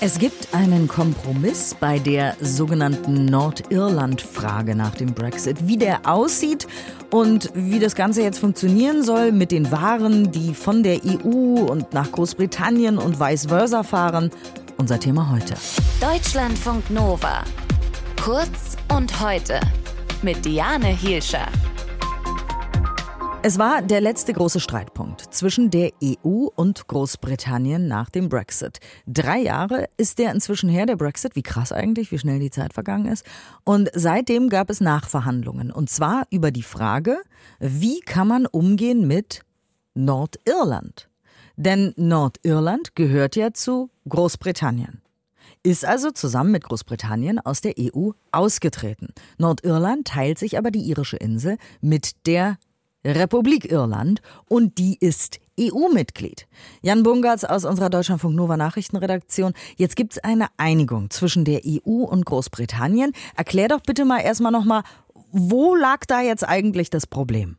Es gibt einen Kompromiss bei der sogenannten Nordirland-Frage nach dem Brexit. Wie der aussieht und wie das Ganze jetzt funktionieren soll mit den Waren, die von der EU und nach Großbritannien und vice versa fahren, unser Thema heute. Deutschlandfunk Nova. Kurz und heute mit Diane Hielscher. Es war der letzte große Streitpunkt zwischen der EU und Großbritannien nach dem Brexit. Drei Jahre ist der inzwischen her, der Brexit. Wie krass eigentlich, wie schnell die Zeit vergangen ist. Und seitdem gab es Nachverhandlungen. Und zwar über die Frage, wie kann man umgehen mit Nordirland? Denn Nordirland gehört ja zu Großbritannien ist also zusammen mit Großbritannien aus der EU ausgetreten. Nordirland teilt sich aber die irische Insel mit der Republik Irland und die ist EU-Mitglied. Jan Bungartz aus unserer Deutschlandfunk Nova Nachrichtenredaktion. Jetzt gibt es eine Einigung zwischen der EU und Großbritannien. Erklär doch bitte mal erstmal nochmal, wo lag da jetzt eigentlich das Problem?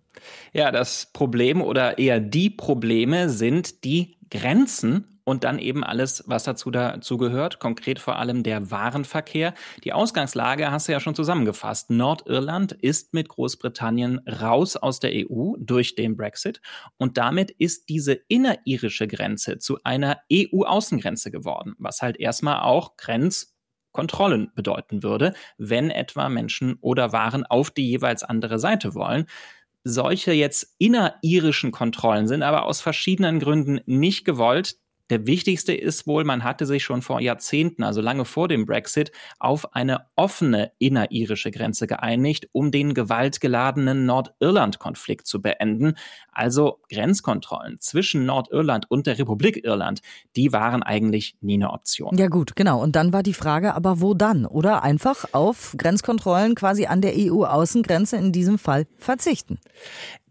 Ja, das Problem oder eher die Probleme sind die Grenzen und dann eben alles, was dazu dazu gehört, konkret vor allem der Warenverkehr. Die Ausgangslage hast du ja schon zusammengefasst. Nordirland ist mit Großbritannien raus aus der EU durch den Brexit und damit ist diese innerirische Grenze zu einer EU-Außengrenze geworden, was halt erstmal auch Grenzkontrollen bedeuten würde, wenn etwa Menschen oder Waren auf die jeweils andere Seite wollen. Solche jetzt inneririschen Kontrollen sind aber aus verschiedenen Gründen nicht gewollt. Der wichtigste ist wohl, man hatte sich schon vor Jahrzehnten, also lange vor dem Brexit, auf eine offene innerirische Grenze geeinigt, um den gewaltgeladenen Nordirland-Konflikt zu beenden. Also Grenzkontrollen zwischen Nordirland und der Republik Irland, die waren eigentlich nie eine Option. Ja gut, genau. Und dann war die Frage, aber wo dann? Oder einfach auf Grenzkontrollen quasi an der EU-Außengrenze in diesem Fall verzichten?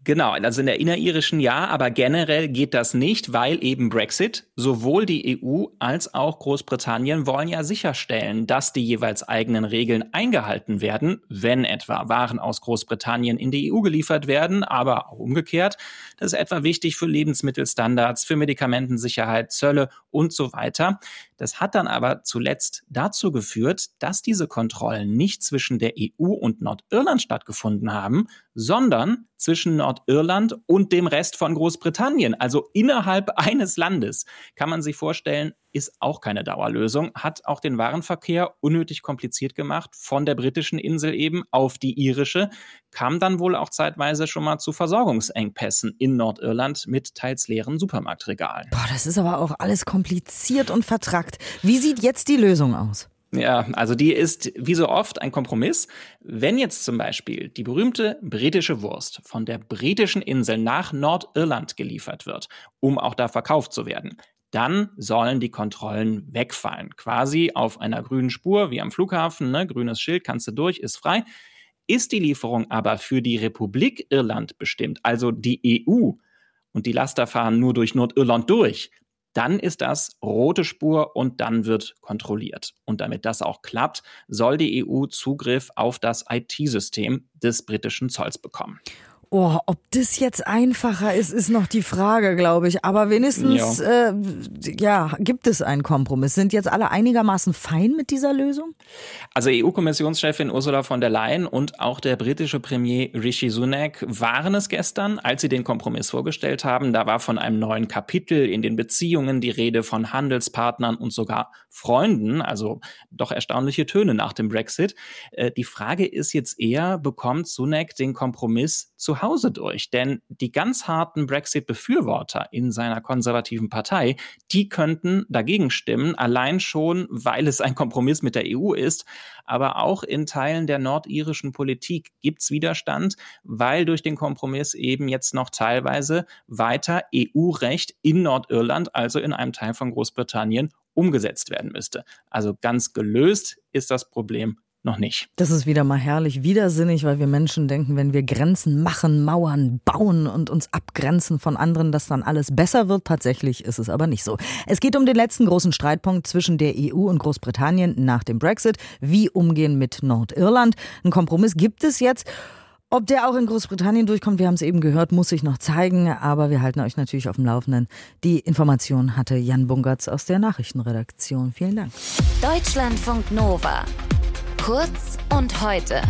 Genau, also in der inneririschen ja, aber generell geht das nicht, weil eben Brexit, sowohl die EU als auch Großbritannien wollen ja sicherstellen, dass die jeweils eigenen Regeln eingehalten werden, wenn etwa Waren aus Großbritannien in die EU geliefert werden, aber auch umgekehrt. Das ist etwa wichtig für Lebensmittelstandards, für Medikamentensicherheit, Zölle und so weiter. Das hat dann aber zuletzt dazu geführt, dass diese Kontrollen nicht zwischen der EU und Nordirland stattgefunden haben, sondern zwischen Nordirland und dem Rest von Großbritannien, also innerhalb eines Landes. Kann man sich vorstellen, ist auch keine Dauerlösung, hat auch den Warenverkehr unnötig kompliziert gemacht, von der britischen Insel eben auf die irische, kam dann wohl auch zeitweise schon mal zu Versorgungsengpässen in Nordirland mit teils leeren Supermarktregalen. Boah, das ist aber auch alles kompliziert und vertrackt. Wie sieht jetzt die Lösung aus? Ja, also die ist wie so oft ein Kompromiss. Wenn jetzt zum Beispiel die berühmte britische Wurst von der britischen Insel nach Nordirland geliefert wird, um auch da verkauft zu werden, dann sollen die Kontrollen wegfallen. Quasi auf einer grünen Spur, wie am Flughafen, ne? grünes Schild, kannst du durch, ist frei. Ist die Lieferung aber für die Republik Irland bestimmt, also die EU, und die Laster fahren nur durch Nordirland durch, dann ist das rote Spur und dann wird kontrolliert. Und damit das auch klappt, soll die EU Zugriff auf das IT-System des britischen Zolls bekommen. Oh, ob das jetzt einfacher ist, ist noch die Frage, glaube ich. Aber wenigstens, ja. Äh, ja, gibt es einen Kompromiss. Sind jetzt alle einigermaßen fein mit dieser Lösung? Also EU-Kommissionschefin Ursula von der Leyen und auch der britische Premier Rishi Sunak waren es gestern, als sie den Kompromiss vorgestellt haben. Da war von einem neuen Kapitel in den Beziehungen die Rede von Handelspartnern und sogar Freunden. Also doch erstaunliche Töne nach dem Brexit. Äh, die Frage ist jetzt eher, bekommt Sunak den Kompromiss zu Hause durch. Denn die ganz harten Brexit-Befürworter in seiner konservativen Partei, die könnten dagegen stimmen, allein schon, weil es ein Kompromiss mit der EU ist. Aber auch in Teilen der nordirischen Politik gibt es Widerstand, weil durch den Kompromiss eben jetzt noch teilweise weiter EU-Recht in Nordirland, also in einem Teil von Großbritannien, umgesetzt werden müsste. Also ganz gelöst ist das Problem noch nicht. Das ist wieder mal herrlich widersinnig, weil wir Menschen denken, wenn wir Grenzen machen, Mauern bauen und uns abgrenzen von anderen, dass dann alles besser wird. Tatsächlich ist es aber nicht so. Es geht um den letzten großen Streitpunkt zwischen der EU und Großbritannien nach dem Brexit. Wie umgehen mit Nordirland? Ein Kompromiss gibt es jetzt. Ob der auch in Großbritannien durchkommt, wir haben es eben gehört, muss sich noch zeigen, aber wir halten euch natürlich auf dem Laufenden. Die Information hatte Jan Bungertz aus der Nachrichtenredaktion. Vielen Dank. Deutschlandfunk Nova. Kurz und heute.